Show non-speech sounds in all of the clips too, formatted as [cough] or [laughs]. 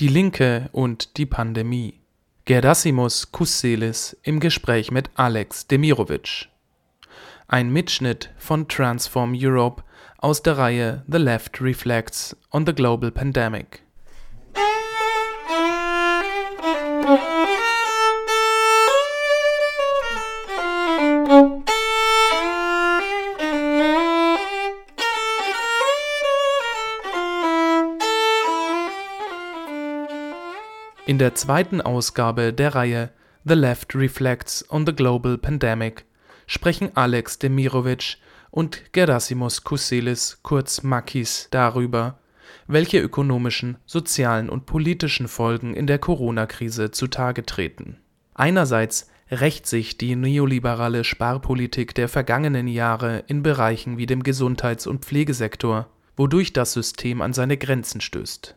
Die Linke und die Pandemie. Gerdasimos Kousselis im Gespräch mit Alex Demirovic. Ein Mitschnitt von Transform Europe aus der Reihe The Left Reflects on the Global Pandemic. In der zweiten Ausgabe der Reihe The Left Reflects on the Global Pandemic sprechen Alex Demirovic und Gerasimos Kousselis kurz Makis darüber, welche ökonomischen, sozialen und politischen Folgen in der Corona-Krise zutage treten. Einerseits rächt sich die neoliberale Sparpolitik der vergangenen Jahre in Bereichen wie dem Gesundheits- und Pflegesektor, wodurch das System an seine Grenzen stößt.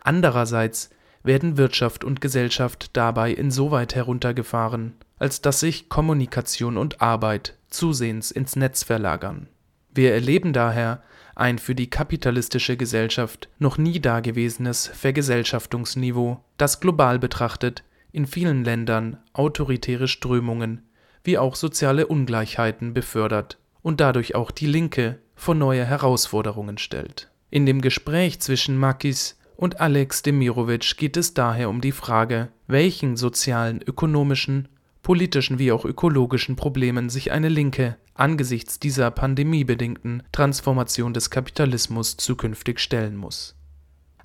Andererseits werden Wirtschaft und Gesellschaft dabei insoweit heruntergefahren, als dass sich Kommunikation und Arbeit zusehends ins Netz verlagern. Wir erleben daher ein für die kapitalistische Gesellschaft noch nie dagewesenes Vergesellschaftungsniveau, das global betrachtet in vielen Ländern autoritäre Strömungen wie auch soziale Ungleichheiten befördert und dadurch auch die Linke vor neue Herausforderungen stellt. In dem Gespräch zwischen Makis und Alex Demirovic geht es daher um die Frage, welchen sozialen, ökonomischen, politischen wie auch ökologischen Problemen sich eine Linke angesichts dieser pandemiebedingten Transformation des Kapitalismus zukünftig stellen muss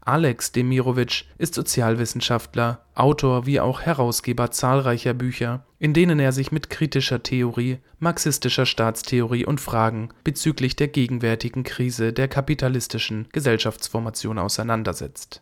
Alex Demirovic ist Sozialwissenschaftler, Autor wie auch Herausgeber zahlreicher Bücher, in denen er sich mit kritischer Theorie, marxistischer Staatstheorie und Fragen bezüglich der gegenwärtigen Krise der kapitalistischen Gesellschaftsformation auseinandersetzt.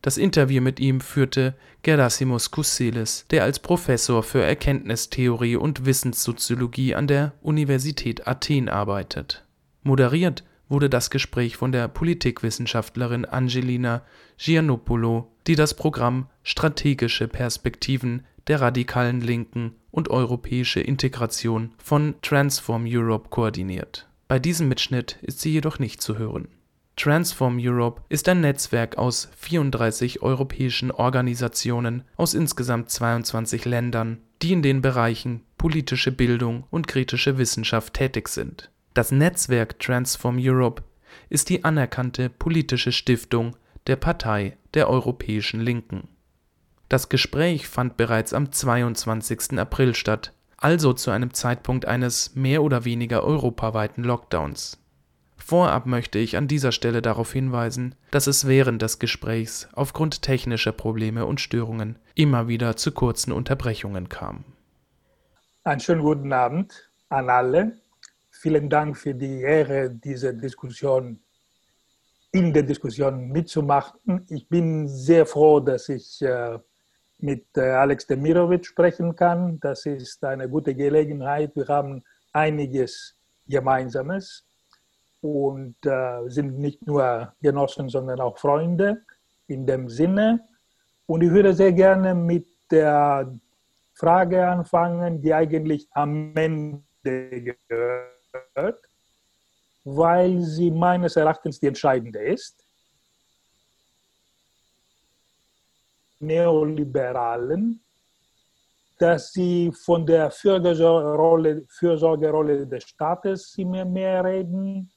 Das Interview mit ihm führte Gerasimos Kousselis, der als Professor für Erkenntnistheorie und Wissenssoziologie an der Universität Athen arbeitet. Moderiert wurde das Gespräch von der Politikwissenschaftlerin Angelina Giannopoulou, die das Programm Strategische Perspektiven der radikalen Linken und europäische Integration von Transform Europe koordiniert. Bei diesem Mitschnitt ist sie jedoch nicht zu hören. Transform Europe ist ein Netzwerk aus 34 europäischen Organisationen aus insgesamt 22 Ländern, die in den Bereichen politische Bildung und kritische Wissenschaft tätig sind das Netzwerk Transform Europe ist die anerkannte politische Stiftung der Partei der Europäischen Linken. Das Gespräch fand bereits am 22. April statt, also zu einem Zeitpunkt eines mehr oder weniger europaweiten Lockdowns. Vorab möchte ich an dieser Stelle darauf hinweisen, dass es während des Gesprächs aufgrund technischer Probleme und Störungen immer wieder zu kurzen Unterbrechungen kam. Einen schönen guten Abend an alle. Vielen Dank für die Ehre, diese Diskussion in der Diskussion mitzumachen. Ich bin sehr froh, dass ich äh, mit äh, Alex Demirovic sprechen kann. Das ist eine gute Gelegenheit. Wir haben einiges Gemeinsames und äh, sind nicht nur Genossen, sondern auch Freunde in dem Sinne. Und ich würde sehr gerne mit der Frage anfangen, die eigentlich am Ende gehört gehört, weil sie meines Erachtens die entscheidende ist. Neoliberalen, dass sie von der Fürsorgerolle, Fürsorgerolle des Staates immer mehr reden,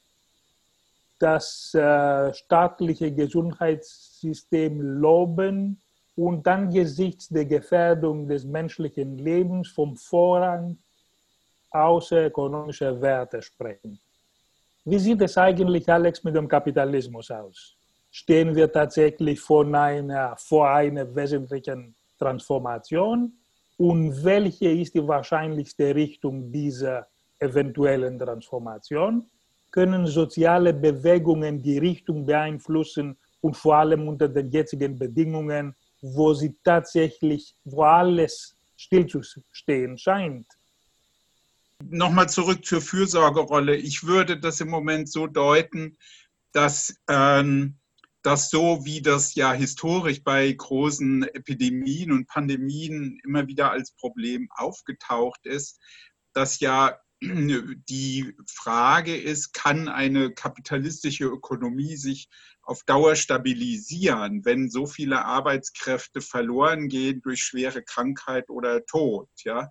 das äh, staatliche Gesundheitssystem loben und angesichts der Gefährdung des menschlichen Lebens vom Vorrang außerökonomische Werte sprechen. Wie sieht es eigentlich, Alex, mit dem Kapitalismus aus? Stehen wir tatsächlich vor einer, vor einer wesentlichen Transformation? Und welche ist die wahrscheinlichste Richtung dieser eventuellen Transformation? Können soziale Bewegungen die Richtung beeinflussen und vor allem unter den jetzigen Bedingungen, wo sie tatsächlich, wo alles stillzustehen scheint? Nochmal zurück zur Fürsorgerolle. Ich würde das im Moment so deuten, dass ähm, das so, wie das ja historisch bei großen Epidemien und Pandemien immer wieder als Problem aufgetaucht ist, dass ja [clears throat] die Frage ist, kann eine kapitalistische Ökonomie sich auf Dauer stabilisieren, wenn so viele Arbeitskräfte verloren gehen durch schwere Krankheit oder Tod. Ja?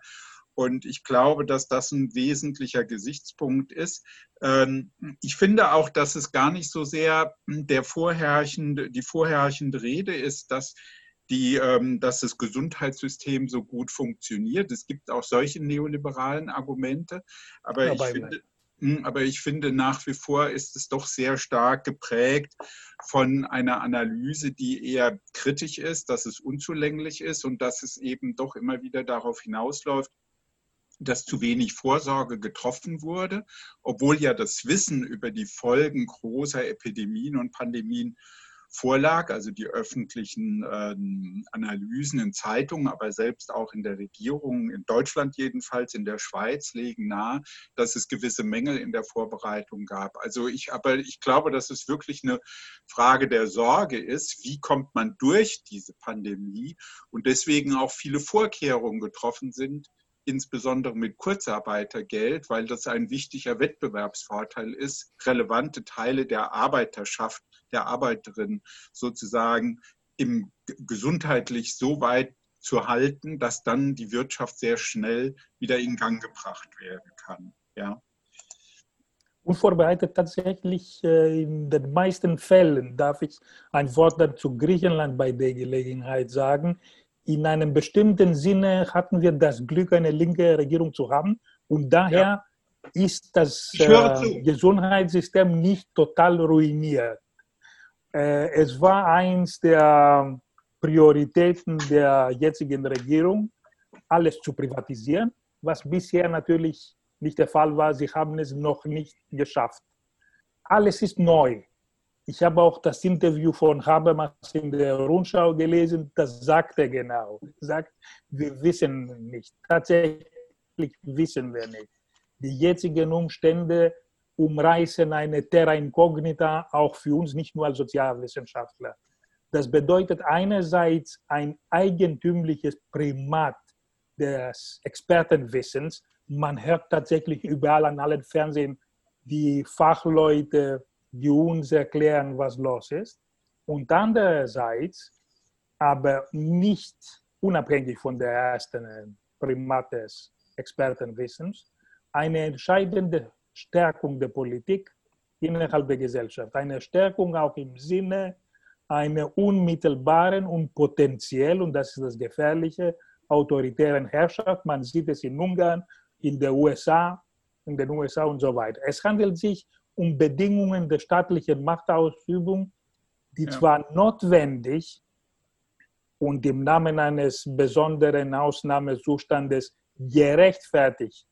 Und ich glaube, dass das ein wesentlicher Gesichtspunkt ist. Ähm, ich finde auch, dass es gar nicht so sehr der vorherrschende, die vorherrschende Rede ist, dass die, ähm, dass das Gesundheitssystem so gut funktioniert. Es gibt auch solche neoliberalen Argumente, aber, ich, finde, hm, aber ich finde nach wie vor ist es doch sehr stark geprägt von einer Analyse, die eher kritisch ist, dass es unzulänglich ist und dass es eben doch immer wieder darauf hinausläuft, dass zu wenig Vorsorge getroffen wurde, obwohl ja das Wissen über die Folgen großer Epidemien und Pandemien vorlag, also die öffentlichen äh, Analysen in Zeitungen, aber selbst auch in der Regierung, in Deutschland jedenfalls, in der Schweiz, legen nahe, dass es gewisse Mängel in der Vorbereitung gab. Also ich, aber ich glaube, dass es wirklich eine Frage der Sorge ist, wie kommt man durch diese Pandemie und deswegen auch viele Vorkehrungen getroffen sind, insbesondere mit Kurzarbeitergeld, weil das ein wichtiger Wettbewerbsvorteil ist, relevante Teile der Arbeiterschaft, der Arbeiterin sozusagen im gesundheitlich so weit zu halten, dass dann die Wirtschaft sehr schnell wieder in Gang gebracht werden kann. Ja. Unvorbereitet tatsächlich äh, in den meisten Fällen, darf ich ein Wort dazu Griechenland bei der Gelegenheit sagen, in einem bestimmten Sinne hatten wir das Glück, eine linke Regierung zu haben. Und daher ja. ist das äh, Gesundheitssystem nicht total ruiniert. Äh, es war eins der Prioritäten der jetzigen Regierung, alles zu privatisieren, was bisher natürlich nicht der Fall war. Sie haben es noch nicht geschafft. Alles ist neu. Ich habe auch das Interview von Habermas in der Rundschau gelesen, das sagt er genau. Er sagt, wir wissen nicht. Tatsächlich wissen wir nicht. Die jetzigen Umstände umreißen eine Terra Incognita auch für uns, nicht nur als Sozialwissenschaftler. Das bedeutet einerseits ein eigentümliches Primat des Expertenwissens. Man hört tatsächlich überall an allen Fernsehen die Fachleute die uns erklären, was los ist. Und andererseits, aber nicht unabhängig von der ersten Primat des Expertenwissens, eine entscheidende Stärkung der Politik innerhalb der Gesellschaft. Eine Stärkung auch im Sinne einer unmittelbaren und potenziell, und das ist das Gefährliche, autoritären Herrschaft. Man sieht es in Ungarn, in den USA, in den USA und so weiter. Es handelt sich um Bedingungen der staatlichen Machtausübung, die ja. zwar notwendig und im Namen eines besonderen Ausnahmezustandes gerechtfertigt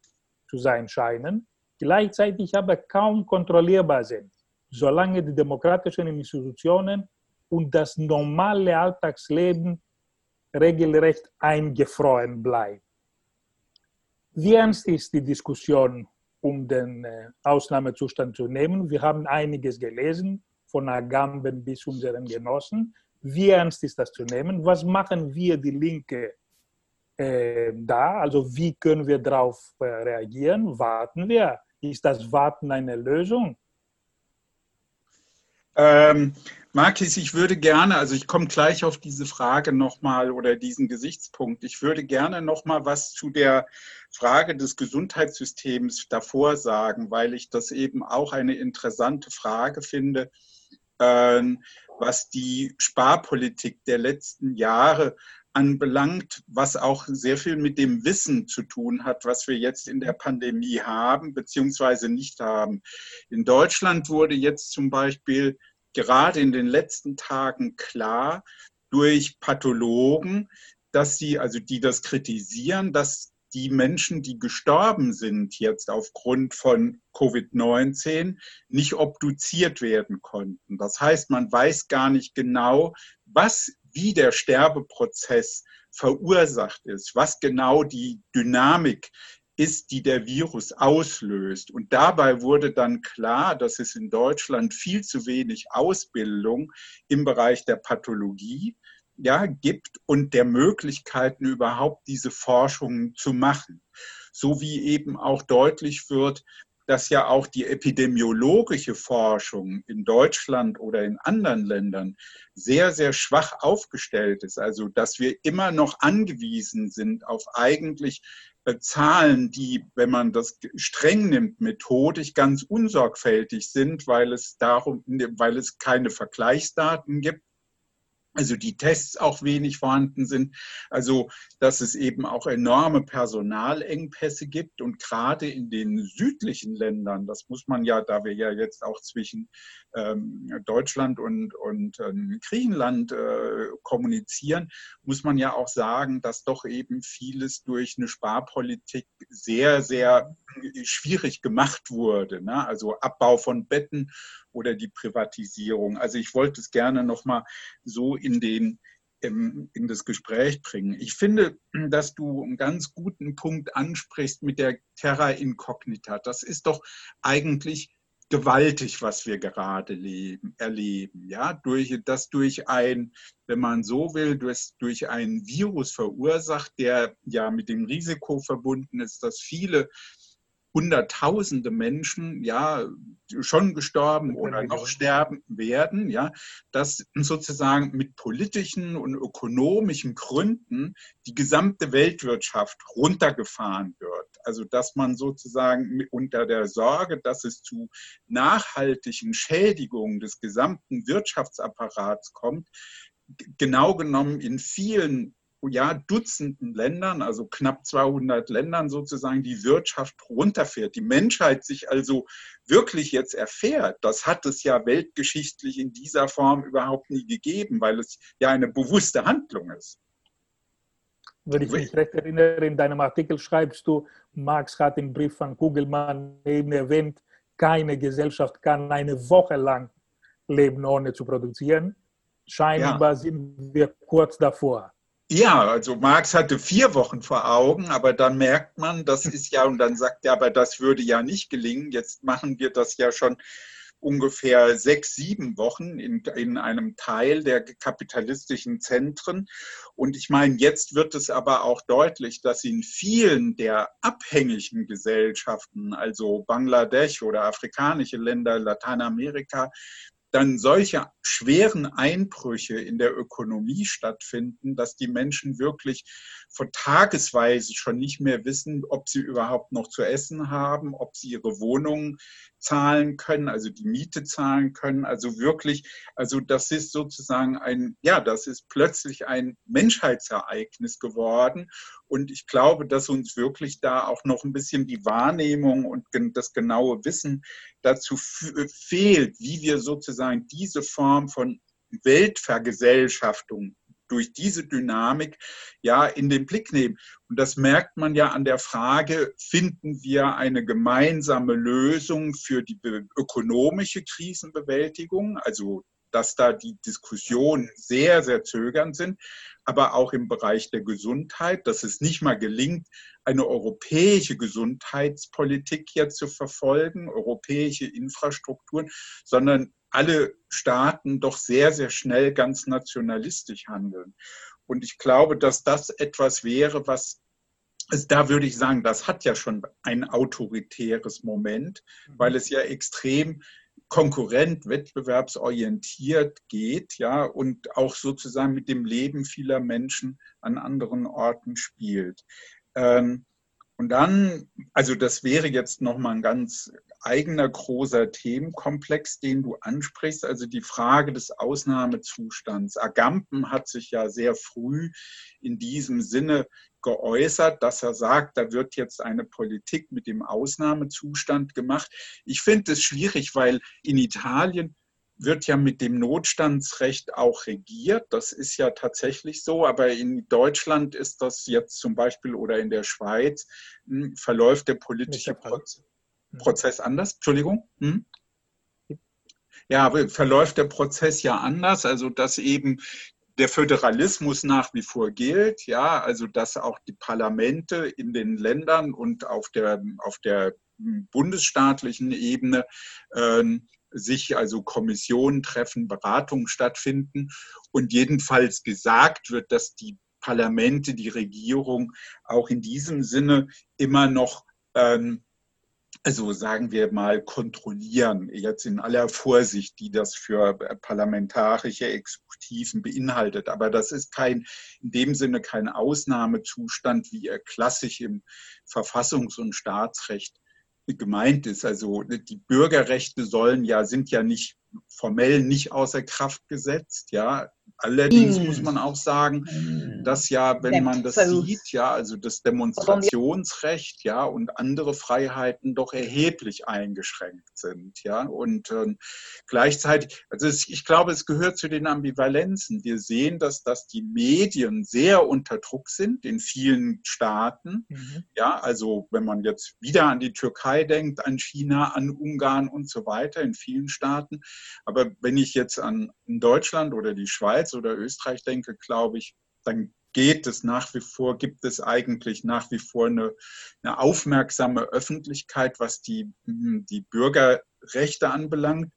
zu sein scheinen, gleichzeitig aber kaum kontrollierbar sind, solange die demokratischen Institutionen und das normale Alltagsleben regelrecht eingefroren bleiben. Wie ernst ist die Diskussion um den äh, Ausnahmezustand zu nehmen. Wir haben einiges gelesen, von Agamben bis unseren Genossen. Wie ernst ist das zu nehmen? Was machen wir, die Linke, äh, da? Also wie können wir darauf äh, reagieren? Warten wir? Ist das Warten eine Lösung? Ähm, Markis, ich würde gerne, also ich komme gleich auf diese Frage nochmal oder diesen Gesichtspunkt. Ich würde gerne nochmal was zu der Frage des Gesundheitssystems davor sagen, weil ich das eben auch eine interessante Frage finde, ähm, was die Sparpolitik der letzten Jahre anbelangt, was auch sehr viel mit dem Wissen zu tun hat, was wir jetzt in der Pandemie haben beziehungsweise nicht haben. In Deutschland wurde jetzt zum Beispiel gerade in den letzten Tagen klar durch Pathologen, dass sie, also die das kritisieren, dass die Menschen, die gestorben sind jetzt aufgrund von Covid-19, nicht obduziert werden konnten. Das heißt, man weiß gar nicht genau, was, wie der Sterbeprozess verursacht ist, was genau die Dynamik ist, die der Virus auslöst. Und dabei wurde dann klar, dass es in Deutschland viel zu wenig Ausbildung im Bereich der Pathologie ja, gibt und der Möglichkeiten überhaupt diese Forschungen zu machen. So wie eben auch deutlich wird, dass ja auch die epidemiologische Forschung in Deutschland oder in anderen Ländern sehr, sehr schwach aufgestellt ist. Also dass wir immer noch angewiesen sind auf eigentlich äh, Zahlen, die, wenn man das streng nimmt, methodisch ganz unsorgfältig sind, weil es darum, weil es keine Vergleichsdaten gibt also die Tests auch wenig vorhanden sind, also dass es eben auch enorme Personalengpässe gibt und gerade in den südlichen Ländern, das muss man ja, da wir ja jetzt auch zwischen ähm, Deutschland und, und ähm, Griechenland äh, kommunizieren, muss man ja auch sagen, dass doch eben vieles durch eine Sparpolitik sehr, sehr schwierig gemacht wurde. Ne? Also Abbau von Betten oder die Privatisierung. Also ich wollte es gerne nochmal so in den in das Gespräch bringen. Ich finde, dass du einen ganz guten Punkt ansprichst mit der Terra Incognita. Das ist doch eigentlich gewaltig, was wir gerade leben, erleben. Ja, durch, das durch ein, wenn man so will, durch, durch ein Virus verursacht, der ja mit dem Risiko verbunden ist, dass viele Hunderttausende Menschen ja schon gestorben oder noch sterben werden, ja, dass sozusagen mit politischen und ökonomischen Gründen die gesamte Weltwirtschaft runtergefahren wird. Also dass man sozusagen unter der Sorge, dass es zu nachhaltigen Schädigungen des gesamten Wirtschaftsapparats kommt, genau genommen in vielen ja, Dutzenden Ländern, also knapp 200 Ländern sozusagen, die Wirtschaft runterfährt. Die Menschheit sich also wirklich jetzt erfährt, das hat es ja weltgeschichtlich in dieser Form überhaupt nie gegeben, weil es ja eine bewusste Handlung ist. Wenn ich mich recht erinnere, in deinem Artikel schreibst du, Marx hat im Brief von Kugelmann eben erwähnt, keine Gesellschaft kann eine Woche lang leben, ohne zu produzieren. Scheinbar ja. sind wir kurz davor. Ja, also Marx hatte vier Wochen vor Augen, aber dann merkt man, das ist ja, und dann sagt er, aber das würde ja nicht gelingen. Jetzt machen wir das ja schon ungefähr sechs, sieben Wochen in, in einem Teil der kapitalistischen Zentren. Und ich meine, jetzt wird es aber auch deutlich, dass in vielen der abhängigen Gesellschaften, also Bangladesch oder afrikanische Länder, Lateinamerika, dann solche schweren Einbrüche in der Ökonomie stattfinden, dass die Menschen wirklich von tagesweise schon nicht mehr wissen, ob sie überhaupt noch zu essen haben, ob sie ihre Wohnungen zahlen können, also die Miete zahlen können. Also wirklich, also das ist sozusagen ein, ja, das ist plötzlich ein Menschheitsereignis geworden. Und ich glaube, dass uns wirklich da auch noch ein bisschen die Wahrnehmung und das genaue Wissen dazu fehlt, wie wir sozusagen diese Form von Weltvergesellschaftung durch diese Dynamik ja in den Blick nehmen. Und das merkt man ja an der Frage, finden wir eine gemeinsame Lösung für die ökonomische Krisenbewältigung, also dass da die Diskussionen sehr, sehr zögernd sind, aber auch im Bereich der Gesundheit, dass es nicht mal gelingt, eine europäische Gesundheitspolitik hier zu verfolgen, europäische Infrastrukturen, sondern alle Staaten doch sehr, sehr schnell ganz nationalistisch handeln. Und ich glaube, dass das etwas wäre, was, also da würde ich sagen, das hat ja schon ein autoritäres Moment, mhm. weil es ja extrem konkurrent, wettbewerbsorientiert geht, ja, und auch sozusagen mit dem Leben vieler Menschen an anderen Orten spielt. Ähm, und dann, also das wäre jetzt nochmal ein ganz eigener großer Themenkomplex, den du ansprichst, also die Frage des Ausnahmezustands. Agamben hat sich ja sehr früh in diesem Sinne geäußert, dass er sagt, da wird jetzt eine Politik mit dem Ausnahmezustand gemacht. Ich finde es schwierig, weil in Italien wird ja mit dem Notstandsrecht auch regiert. Das ist ja tatsächlich so. Aber in Deutschland ist das jetzt zum Beispiel oder in der Schweiz hm, verläuft der politische Prozess, hm. Prozess anders. Entschuldigung. Hm? Ja, verläuft der Prozess ja anders. Also dass eben der Föderalismus nach wie vor gilt, ja, also dass auch die Parlamente in den Ländern und auf der, auf der bundesstaatlichen Ebene äh, sich also Kommissionen treffen, Beratungen stattfinden und jedenfalls gesagt wird, dass die Parlamente, die Regierung auch in diesem Sinne immer noch ähm, also sagen wir mal, kontrollieren, jetzt in aller Vorsicht, die das für parlamentarische Exekutiven beinhaltet. Aber das ist kein, in dem Sinne kein Ausnahmezustand, wie er klassisch im Verfassungs- und Staatsrecht gemeint ist. Also die Bürgerrechte sollen ja, sind ja nicht formell nicht außer Kraft gesetzt, ja. Allerdings muss man auch sagen, mm. dass ja, wenn man das sieht, ja, also das Demonstrationsrecht, ja, und andere Freiheiten doch erheblich eingeschränkt sind, ja. Und äh, gleichzeitig, also es, ich glaube, es gehört zu den Ambivalenzen. Wir sehen, dass, dass die Medien sehr unter Druck sind in vielen Staaten, mhm. ja. Also wenn man jetzt wieder an die Türkei denkt, an China, an Ungarn und so weiter, in vielen Staaten. Aber wenn ich jetzt an Deutschland oder die Schweiz oder Österreich denke, glaube ich, dann geht es nach wie vor, gibt es eigentlich nach wie vor eine, eine aufmerksame Öffentlichkeit, was die, die Bürgerrechte anbelangt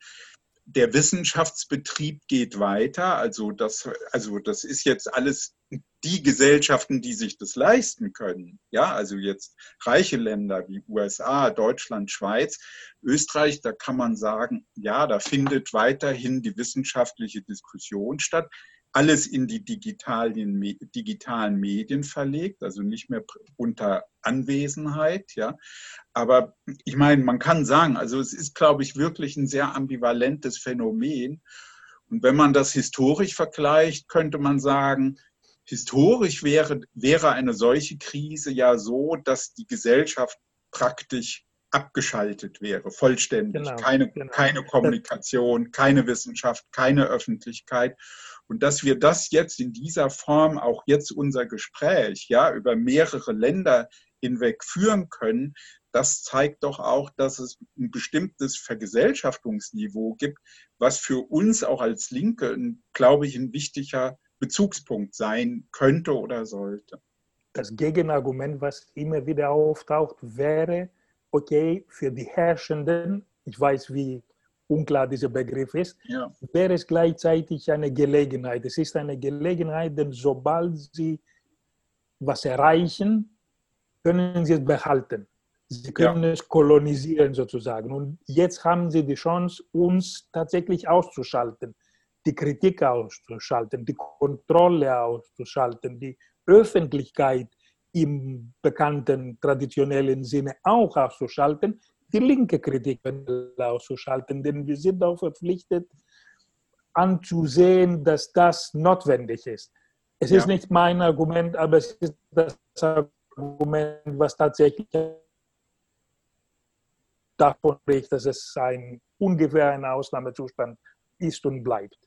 der Wissenschaftsbetrieb geht weiter. Also das, also das ist jetzt alles die Gesellschaften, die sich das leisten können. Ja, also jetzt reiche Länder wie USA, Deutschland, Schweiz, Österreich, da kann man sagen, ja, da findet weiterhin die wissenschaftliche Diskussion statt alles in die digitalen, digitalen Medien verlegt, also nicht mehr unter Anwesenheit. Ja. Aber ich meine, man kann sagen, also es ist, glaube ich, wirklich ein sehr ambivalentes Phänomen. Und wenn man das historisch vergleicht, könnte man sagen, historisch wäre, wäre eine solche Krise ja so, dass die Gesellschaft praktisch abgeschaltet wäre, vollständig. Genau, keine, genau. keine Kommunikation, keine Wissenschaft, keine Öffentlichkeit. Und dass wir das jetzt in dieser Form, auch jetzt unser Gespräch, ja, über mehrere Länder hinweg führen können, das zeigt doch auch, dass es ein bestimmtes Vergesellschaftungsniveau gibt, was für uns auch als Linke, glaube ich, ein wichtiger Bezugspunkt sein könnte oder sollte. Das Gegenargument, was immer wieder auftaucht, wäre, okay, für die Herrschenden, ich weiß, wie unklar dieser Begriff ist, ja. wäre es gleichzeitig eine Gelegenheit. Es ist eine Gelegenheit, denn sobald sie was erreichen, können sie es behalten. Sie können ja. es kolonisieren sozusagen. Und jetzt haben sie die Chance, uns tatsächlich auszuschalten, die Kritik auszuschalten, die Kontrolle auszuschalten, die Öffentlichkeit im bekannten traditionellen Sinne auch auszuschalten, die linke Kritik auszuschalten, denn wir sind auch verpflichtet anzusehen, dass das notwendig ist. Es ja. ist nicht mein Argument, aber es ist das Argument, was tatsächlich davon spricht, dass es ein ungefähr ein Ausnahmezustand ist und bleibt.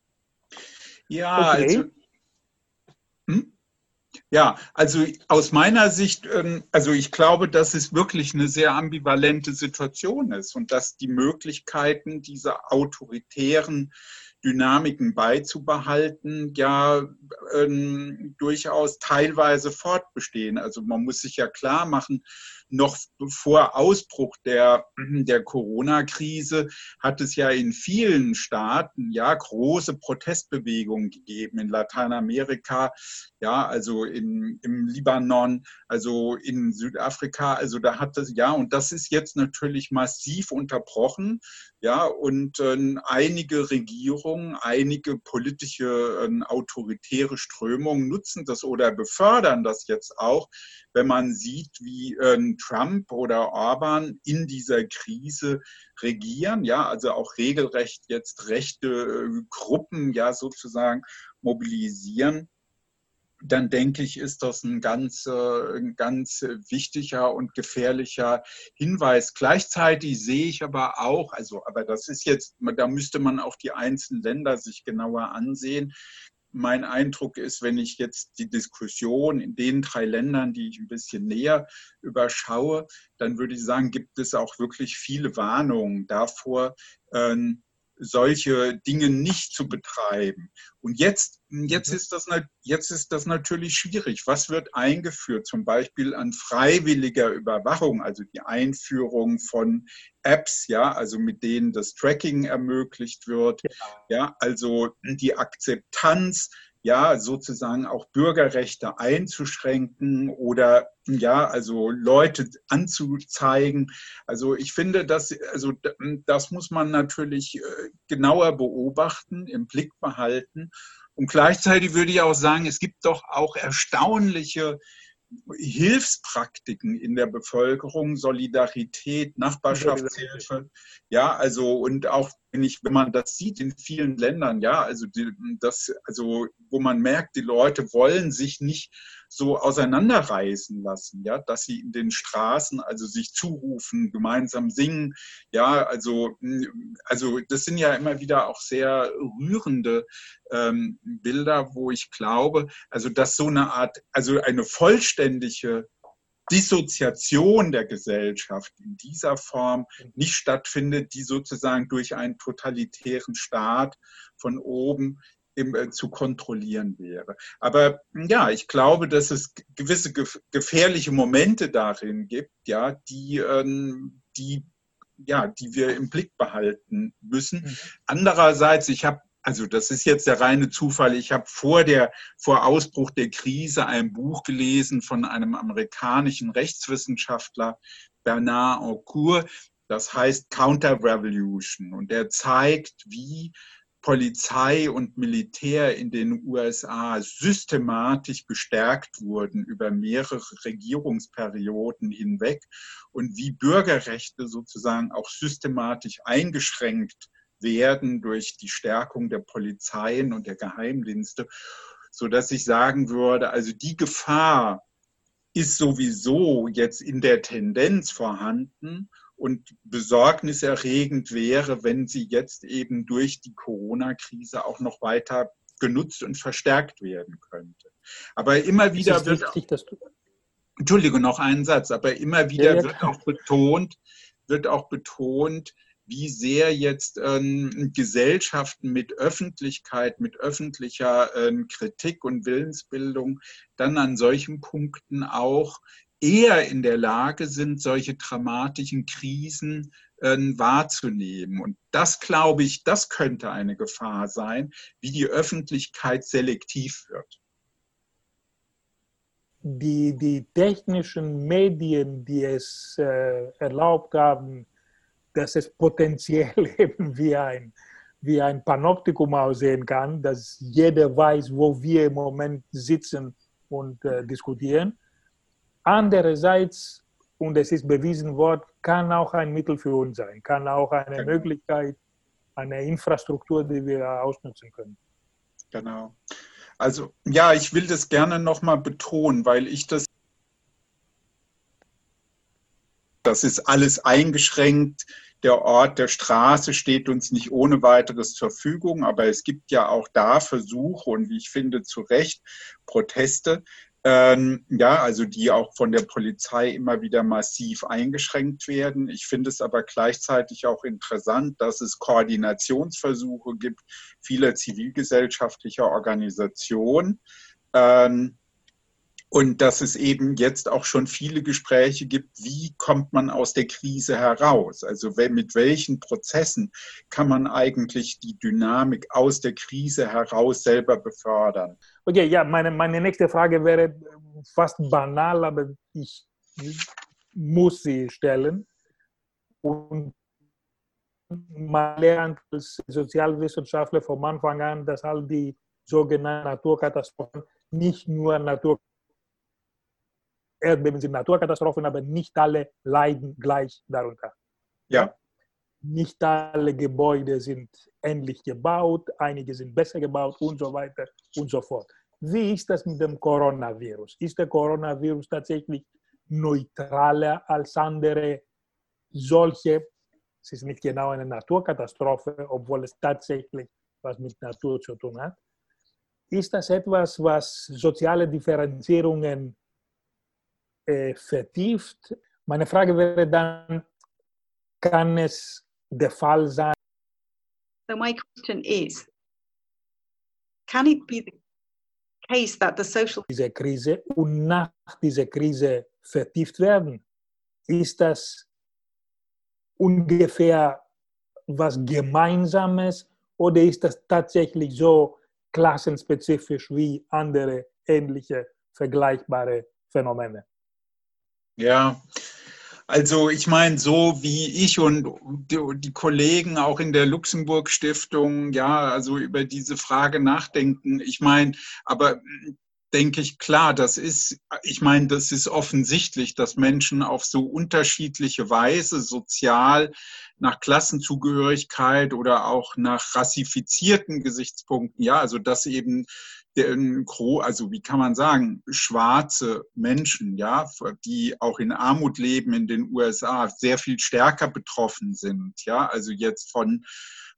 Ja, okay. also. Hm? Ja, also aus meiner Sicht, ähm, also ich glaube, dass es wirklich eine sehr ambivalente Situation ist und dass die Möglichkeiten dieser autoritären Dynamiken beizubehalten, ja ähm, durchaus teilweise fortbestehen. Also man muss sich ja klar machen, noch vor Ausbruch der, der Corona-Krise hat es ja in vielen Staaten ja große Protestbewegungen gegeben, in Lateinamerika, ja, also in, im Libanon, also in Südafrika, also da hat es, ja, und das ist jetzt natürlich massiv unterbrochen, ja, und äh, einige Regierungen, einige politische äh, autoritäre Strömungen nutzen das oder befördern das jetzt auch, wenn man sieht, wie äh, Trump oder Orban in dieser Krise regieren, ja, also auch regelrecht jetzt rechte äh, Gruppen ja sozusagen mobilisieren dann denke ich, ist das ein ganz, äh, ein ganz wichtiger und gefährlicher Hinweis. Gleichzeitig sehe ich aber auch, also, aber das ist jetzt, da müsste man auch die einzelnen Länder sich genauer ansehen. Mein Eindruck ist, wenn ich jetzt die Diskussion in den drei Ländern, die ich ein bisschen näher überschaue, dann würde ich sagen, gibt es auch wirklich viele Warnungen davor, ähm, solche Dinge nicht zu betreiben. Und jetzt, jetzt, mhm. ist das, jetzt ist das natürlich schwierig. Was wird eingeführt? Zum Beispiel an freiwilliger Überwachung, also die Einführung von Apps, ja, also mit denen das Tracking ermöglicht wird. Ja, ja also die Akzeptanz ja, sozusagen auch Bürgerrechte einzuschränken oder ja, also Leute anzuzeigen. Also ich finde, dass, also das muss man natürlich äh, genauer beobachten, im Blick behalten. Und gleichzeitig würde ich auch sagen, es gibt doch auch erstaunliche Hilfspraktiken in der Bevölkerung, Solidarität, Nachbarschaftshilfe, ja, also und auch wenn ich, wenn man das sieht in vielen Ländern, ja, also die, das, also wo man merkt, die Leute wollen sich nicht so auseinanderreißen lassen, ja, dass sie in den Straßen also sich zurufen, gemeinsam singen, ja, also, also das sind ja immer wieder auch sehr rührende ähm, Bilder, wo ich glaube, also dass so eine Art, also eine vollständige Dissoziation der Gesellschaft in dieser Form nicht stattfindet, die sozusagen durch einen totalitären Staat von oben äh, zu kontrollieren wäre. Aber ja, ich glaube, dass es gewisse gefährliche Momente darin gibt, ja, die, ähm, die, ja, die wir im Blick behalten müssen. Mhm. Andererseits, ich habe also das ist jetzt der reine Zufall. Ich habe vor der vor Ausbruch der Krise ein Buch gelesen von einem amerikanischen Rechtswissenschaftler Bernard Aucourt. Das heißt Counter Revolution und er zeigt, wie Polizei und Militär in den USA systematisch gestärkt wurden über mehrere Regierungsperioden hinweg und wie Bürgerrechte sozusagen auch systematisch eingeschränkt werden durch die Stärkung der Polizeien und der Geheimdienste, so dass ich sagen würde, also die Gefahr ist sowieso jetzt in der Tendenz vorhanden und besorgniserregend wäre, wenn sie jetzt eben durch die Corona-Krise auch noch weiter genutzt und verstärkt werden könnte. Aber immer wieder wird wichtig, du Entschuldige noch einen Satz, aber immer wieder ja, wird auch betont, wird auch betont, wie sehr jetzt ähm, Gesellschaften mit Öffentlichkeit, mit öffentlicher ähm, Kritik und Willensbildung dann an solchen Punkten auch eher in der Lage sind, solche dramatischen Krisen äh, wahrzunehmen. Und das, glaube ich, das könnte eine Gefahr sein, wie die Öffentlichkeit selektiv wird. Die, die technischen Medien, die es äh, erlaubt haben, dass es potenziell [laughs] eben wie ein, wie ein Panoptikum aussehen kann, dass jeder weiß, wo wir im Moment sitzen und äh, diskutieren Andererseits, und es ist bewiesen worden, kann auch ein Mittel für uns sein, kann auch eine genau. Möglichkeit, eine Infrastruktur, die wir ausnutzen können. Genau. Also ja, ich will das gerne nochmal betonen, weil ich das, das ist alles eingeschränkt. Der Ort der Straße steht uns nicht ohne weiteres zur Verfügung, aber es gibt ja auch da Versuche und wie ich finde zu Recht Proteste. Ähm, ja, also die auch von der Polizei immer wieder massiv eingeschränkt werden. Ich finde es aber gleichzeitig auch interessant, dass es Koordinationsversuche gibt vieler zivilgesellschaftlicher Organisationen. Ähm, und dass es eben jetzt auch schon viele Gespräche gibt, wie kommt man aus der Krise heraus? Also mit welchen Prozessen kann man eigentlich die Dynamik aus der Krise heraus selber befördern? Okay, ja, meine, meine nächste Frage wäre fast banal, aber ich muss sie stellen. Und man lernt als Sozialwissenschaftler vom Anfang an, dass all die sogenannten Naturkatastrophen nicht nur Naturkatastrophen Erdbeben sind Naturkatastrophen, aber nicht alle leiden gleich darunter. Ja. Nicht alle Gebäude sind ähnlich gebaut, einige sind besser gebaut und so weiter und so fort. Wie ist das mit dem Coronavirus? Ist der Coronavirus tatsächlich neutraler als andere solche? Es ist nicht genau eine Naturkatastrophe, obwohl es tatsächlich was mit Natur zu tun hat. Ist das etwas, was soziale Differenzierungen äh, vertieft. Meine Frage wäre dann, kann es der Fall sein? So my question is, can it be the case that the social diese Krise und nach dieser Krise vertieft werden? Ist das ungefähr was Gemeinsames oder ist das tatsächlich so, klassenspezifisch wie andere ähnliche vergleichbare Phänomene? Ja, also ich meine, so wie ich und die, Kollegen auch in der Luxemburg Stiftung, ja, also über diese Frage nachdenken. Ich meine, aber denke ich, klar, das ist, ich meine, das ist offensichtlich, dass Menschen auf so unterschiedliche Weise sozial nach Klassenzugehörigkeit oder auch nach rassifizierten Gesichtspunkten, ja, also dass eben also wie kann man sagen, schwarze Menschen, ja, die auch in Armut leben in den USA, sehr viel stärker betroffen sind, ja, also jetzt von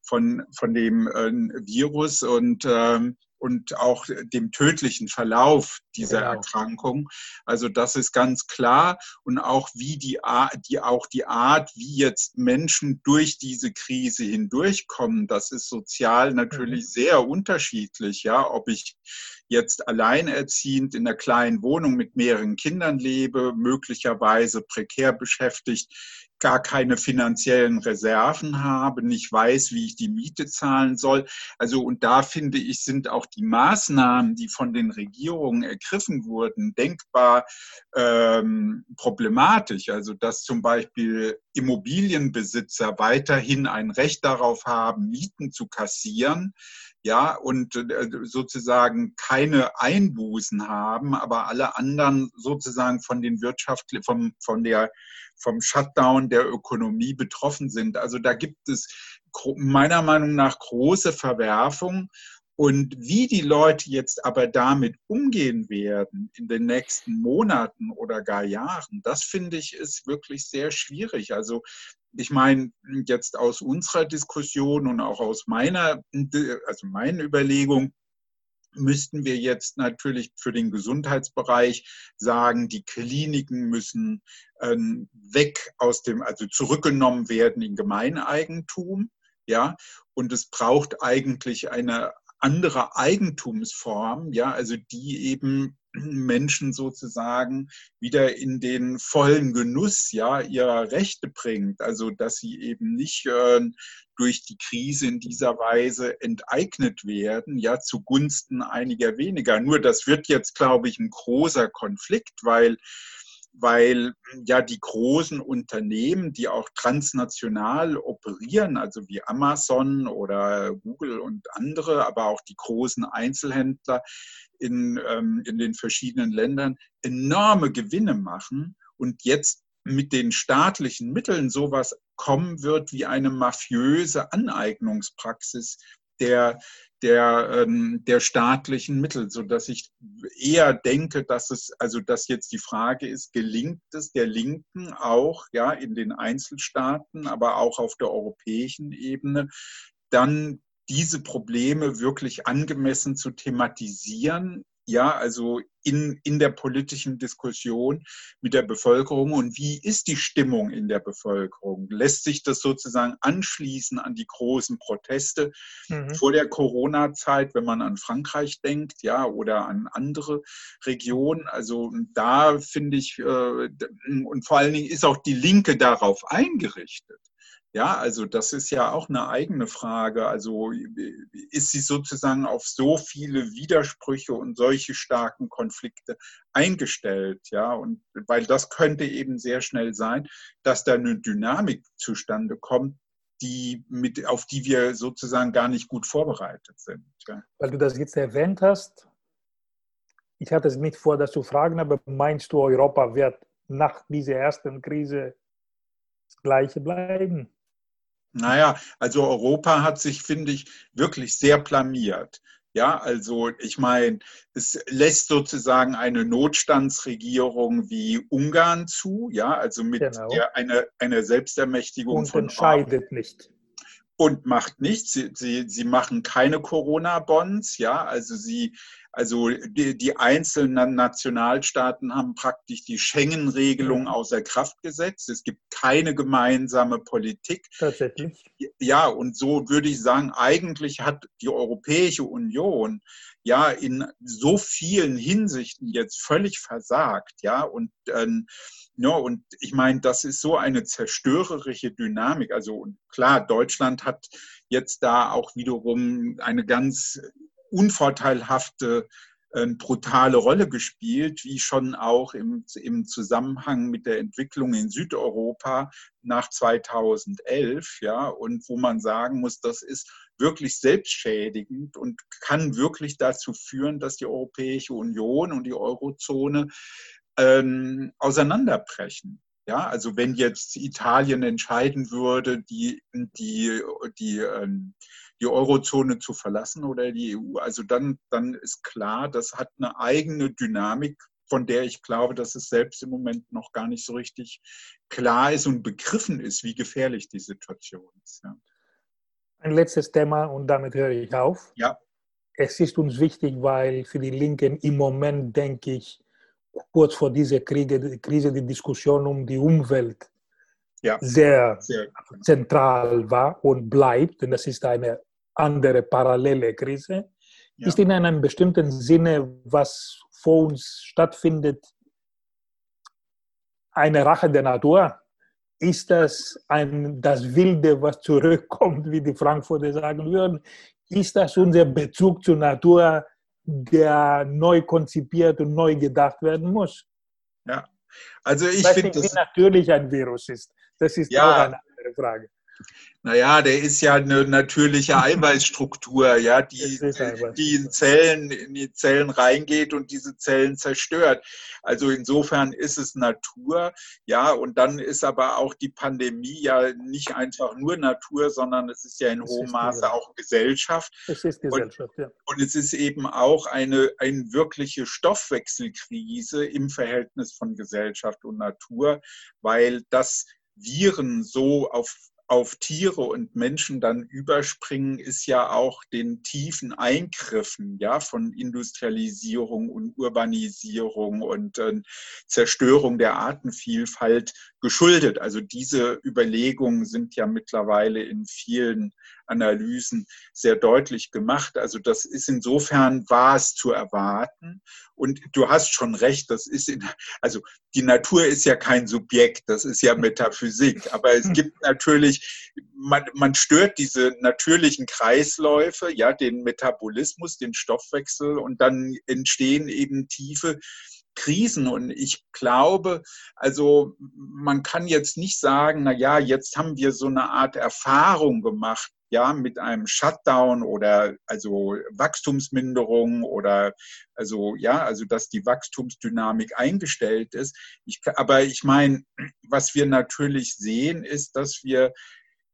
von, von dem äh, Virus und ähm, und auch dem tödlichen Verlauf dieser genau. Erkrankung. Also das ist ganz klar und auch wie die, die, auch die Art, wie jetzt Menschen durch diese Krise hindurchkommen, das ist sozial natürlich mhm. sehr unterschiedlich. Ja, ob ich jetzt alleinerziehend in einer kleinen Wohnung mit mehreren Kindern lebe, möglicherweise prekär beschäftigt, gar keine finanziellen Reserven habe, nicht weiß, wie ich die Miete zahlen soll. Also und da finde ich, sind auch die Maßnahmen, die von den Regierungen ergriffen wurden, denkbar ähm, problematisch. Also dass zum Beispiel Immobilienbesitzer weiterhin ein Recht darauf haben, Mieten zu kassieren, ja, und äh, sozusagen keine Einbußen haben, aber alle anderen sozusagen von den Wirtschaft, vom, von der, vom Shutdown der Ökonomie betroffen sind. Also da gibt es meiner Meinung nach große Verwerfungen. Und wie die Leute jetzt aber damit umgehen werden in den nächsten Monaten oder gar Jahren, das finde ich ist wirklich sehr schwierig. Also ich meine, jetzt aus unserer Diskussion und auch aus meiner, also meinen Überlegungen, müssten wir jetzt natürlich für den Gesundheitsbereich sagen, die Kliniken müssen ähm, weg aus dem, also zurückgenommen werden in Gemeineigentum. Ja, und es braucht eigentlich eine andere Eigentumsform, ja, also die eben Menschen sozusagen wieder in den vollen Genuss ja ihrer Rechte bringt. Also dass sie eben nicht äh, durch die Krise in dieser Weise enteignet werden, ja zugunsten einiger weniger. Nur das wird jetzt, glaube ich, ein großer Konflikt, weil weil ja die großen Unternehmen, die auch transnational operieren, also wie Amazon oder Google und andere, aber auch die großen Einzelhändler in, ähm, in den verschiedenen Ländern enorme Gewinne machen und jetzt mit den staatlichen Mitteln sowas kommen wird wie eine mafiöse Aneignungspraxis der, der, ähm, der staatlichen Mittel, so dass ich eher denke, dass es, also dass jetzt die Frage ist, gelingt es der Linken auch, ja, in den Einzelstaaten, aber auch auf der europäischen Ebene, dann diese Probleme wirklich angemessen zu thematisieren, ja, also in, in der politischen Diskussion mit der Bevölkerung und wie ist die Stimmung in der Bevölkerung? Lässt sich das sozusagen anschließen an die großen Proteste mhm. vor der Corona-Zeit, wenn man an Frankreich denkt, ja, oder an andere Regionen? Also da finde ich, äh, und vor allen Dingen ist auch die Linke darauf eingerichtet. Ja, also das ist ja auch eine eigene Frage. Also ist sie sozusagen auf so viele Widersprüche und solche starken Konflikte eingestellt, ja, und weil das könnte eben sehr schnell sein, dass da eine Dynamik zustande kommt, die mit, auf die wir sozusagen gar nicht gut vorbereitet sind. Ja. Weil du das jetzt erwähnt hast, ich hatte es nicht vor, das zu fragen, aber meinst du, Europa wird nach dieser ersten Krise das Gleiche bleiben? Naja, also Europa hat sich, finde ich, wirklich sehr blamiert. Ja, also ich meine, es lässt sozusagen eine Notstandsregierung wie Ungarn zu, ja, also mit genau. der, eine, eine Selbstermächtigung Und von entscheidet Ort. nicht. Und macht nichts. Sie, sie, sie machen keine Corona-Bonds, ja, also sie also die, die, einzelnen Nationalstaaten haben praktisch die Schengen-Regelung außer Kraft gesetzt. Es gibt keine gemeinsame Politik. Tatsächlich. Ja, und so würde ich sagen, eigentlich hat die Europäische Union ja in so vielen Hinsichten jetzt völlig versagt. Ja, und ähm, ja, und ich meine, das ist so eine zerstörerische Dynamik. Also klar, Deutschland hat jetzt da auch wiederum eine ganz unvorteilhafte eine brutale Rolle gespielt, wie schon auch im, im Zusammenhang mit der Entwicklung in Südeuropa nach 2011, ja, und wo man sagen muss, das ist wirklich selbstschädigend und kann wirklich dazu führen, dass die Europäische Union und die Eurozone ähm, auseinanderbrechen. Ja, also wenn jetzt Italien entscheiden würde, die, die, die, ähm, die Eurozone zu verlassen oder die EU, also dann, dann ist klar, das hat eine eigene Dynamik, von der ich glaube, dass es selbst im Moment noch gar nicht so richtig klar ist und begriffen ist, wie gefährlich die Situation ist. Ja. Ein letztes Thema und damit höre ich auf. Ja. Es ist uns wichtig, weil für die Linken im Moment, denke ich, kurz vor dieser Kriege, Krise die Diskussion um die Umwelt ja. sehr, sehr zentral war und bleibt. Denn das ist eine andere parallele Krise. Ja. Ist in einem bestimmten Sinne, was vor uns stattfindet, eine Rache der Natur? Ist das ein, das Wilde, was zurückkommt, wie die Frankfurter sagen würden? Ist das unser Bezug zur Natur, der neu konzipiert und neu gedacht werden muss. Ja, also ich, finde das. Wie natürlich ein Virus ist. Das ist ja, auch eine andere Frage. Naja, der ist ja eine natürliche Eiweißstruktur, ja, die, die in Zellen, in die Zellen reingeht und diese Zellen zerstört. Also insofern ist es Natur, ja, und dann ist aber auch die Pandemie ja nicht einfach nur Natur, sondern es ist ja in hohem Maße auch Gesellschaft. Es ist Gesellschaft, und, ja. Und es ist eben auch eine, eine wirkliche Stoffwechselkrise im Verhältnis von Gesellschaft und Natur, weil das Viren so auf auf Tiere und Menschen dann überspringen, ist ja auch den tiefen Eingriffen ja, von Industrialisierung und Urbanisierung und äh, Zerstörung der Artenvielfalt geschuldet. Also diese Überlegungen sind ja mittlerweile in vielen Analysen sehr deutlich gemacht. Also das ist insofern war es zu erwarten. Und du hast schon recht, das ist in, also die Natur ist ja kein Subjekt, das ist ja [laughs] Metaphysik. Aber es gibt natürlich, man, man stört diese natürlichen Kreisläufe, ja, den Metabolismus, den Stoffwechsel und dann entstehen eben tiefe Krisen. Und ich glaube, also man kann jetzt nicht sagen, na ja, jetzt haben wir so eine Art Erfahrung gemacht, ja, mit einem Shutdown oder also Wachstumsminderung oder also ja, also dass die Wachstumsdynamik eingestellt ist. Ich, aber ich meine, was wir natürlich sehen, ist, dass wir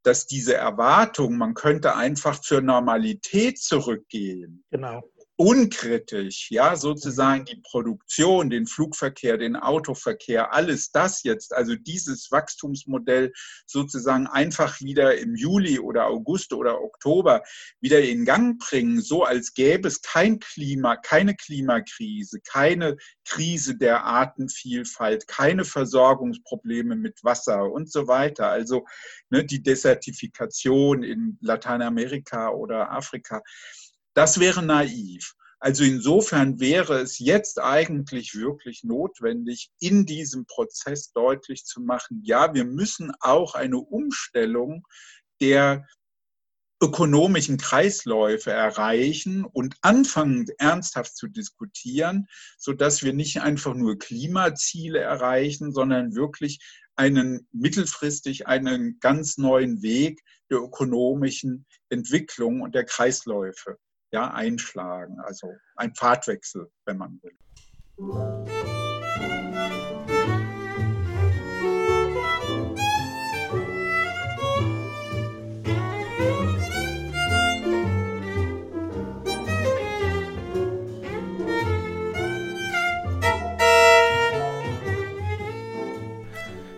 dass diese Erwartung, man könnte einfach zur Normalität zurückgehen. Genau unkritisch, ja, sozusagen die Produktion, den Flugverkehr, den Autoverkehr, alles das jetzt, also dieses Wachstumsmodell sozusagen einfach wieder im Juli oder August oder Oktober wieder in Gang bringen, so als gäbe es kein Klima, keine Klimakrise, keine Krise der Artenvielfalt, keine Versorgungsprobleme mit Wasser und so weiter. Also ne, die Desertifikation in Lateinamerika oder Afrika. Das wäre naiv. Also insofern wäre es jetzt eigentlich wirklich notwendig, in diesem Prozess deutlich zu machen, ja, wir müssen auch eine Umstellung der ökonomischen Kreisläufe erreichen und anfangen ernsthaft zu diskutieren, sodass wir nicht einfach nur Klimaziele erreichen, sondern wirklich einen mittelfristig einen ganz neuen Weg der ökonomischen Entwicklung und der Kreisläufe ja, einschlagen. Also ein Pfadwechsel, wenn man will.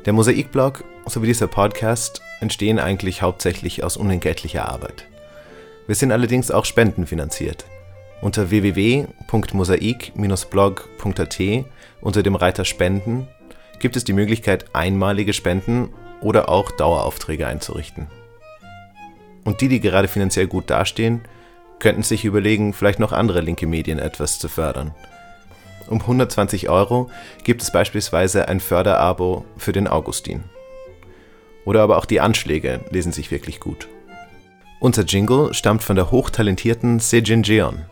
Der Mosaikblog sowie dieser Podcast entstehen eigentlich hauptsächlich aus unentgeltlicher Arbeit. Wir sind allerdings auch spendenfinanziert. Unter www.mosaik-blog.at unter dem Reiter Spenden gibt es die Möglichkeit, einmalige Spenden oder auch Daueraufträge einzurichten. Und die, die gerade finanziell gut dastehen, könnten sich überlegen, vielleicht noch andere linke Medien etwas zu fördern. Um 120 Euro gibt es beispielsweise ein Förderabo für den Augustin. Oder aber auch die Anschläge lesen sich wirklich gut. Unser Jingle stammt von der hochtalentierten Sejin Jeon,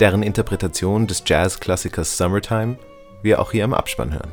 deren Interpretation des Jazzklassikers Summertime wir auch hier im Abspann hören.